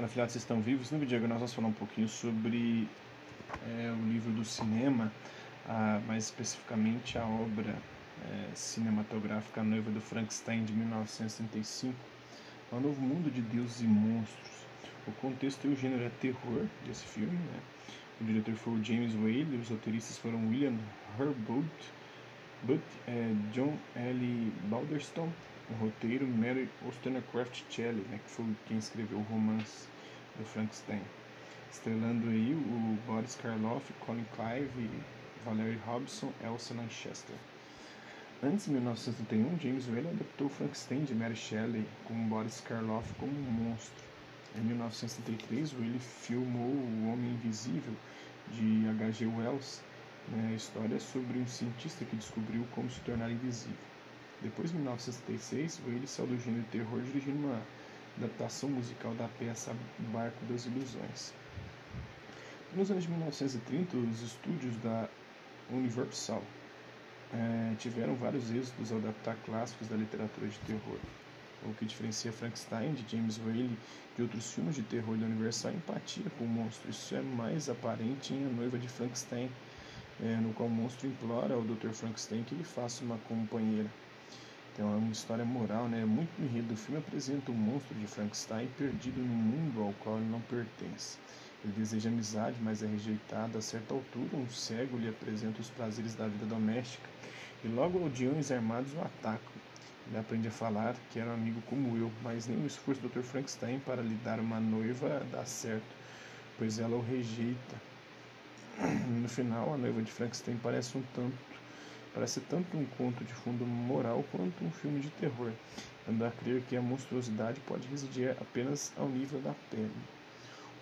Vocês estão vivos? No vídeo de nós vamos falar um pouquinho sobre é, o livro do cinema, a, mais especificamente a obra é, cinematográfica Noiva do Frankenstein, de 1935, O é Novo Mundo de Deuses e Monstros. O contexto e o gênero é terror desse filme. Né? O diretor foi o James Whale, os roteiristas foram William Herbold, But, é, John L. Balderstone, o roteiro Mary Wollstonecraft Shelley, né, que foi quem escreveu o romance do Frankenstein. Estrelando aí o Boris Karloff, Colin Clive, Valerie Hobson, Elsa Lanchester. Antes de 1931, James Whale adaptou Frankenstein de Mary Shelley com Boris Karloff como um monstro. Em 1933, Whale filmou O Homem Invisível de H.G. Wells, a história sobre um cientista que descobriu como se tornar invisível. Depois, em 1976, Whale saiu do gênero de terror dirigindo uma adaptação musical da peça Barco das Ilusões. Nos anos de 1930, os estúdios da Universal eh, tiveram vários êxitos ao adaptar clássicos da literatura de terror. O que diferencia Frankenstein de James Whale de outros filmes de terror da Universal é empatia com o monstro. Isso é mais aparente em A Noiva de Frankenstein, eh, no qual o monstro implora ao Dr. Frankenstein que lhe faça uma companheira. Então é uma história moral, né? Muito enredo do filme apresenta o monstro de Frankenstein perdido no mundo ao qual ele não pertence. Ele deseja amizade, mas é rejeitado. A certa altura, um cego lhe apresenta os prazeres da vida doméstica e logo aldeões armados o atacam. Ele aprende a falar que era um amigo como eu, mas nem o esforço do Dr. Frankenstein para lhe dar uma noiva dá certo, pois ela o rejeita. No final, a noiva de Frankenstein parece um tanto Parece tanto um conto de fundo moral quanto um filme de terror, dando a crer que a monstruosidade pode residir apenas ao nível da pele.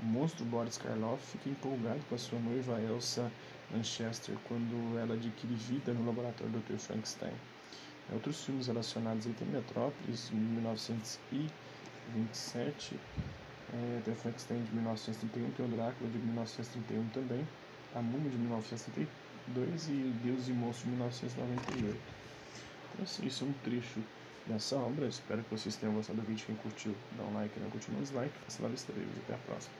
O monstro Boris Karloff fica empolgado com a sua noiva Elsa Manchester quando ela adquire vida no laboratório do Dr. Frankenstein. Outros filmes relacionados tem Metrópolis, de 1927, é, tem Frankenstein de 1931, tem o Drácula de 1931 também, A Múmia de 1933, 2 e Deus e Moço de 1998. Então, assim, isso é um trecho dessa obra. Espero que vocês tenham gostado do vídeo. Quem curtiu, dá um like, não curtiu, mais like. Faça lá, estarei. Até a próxima.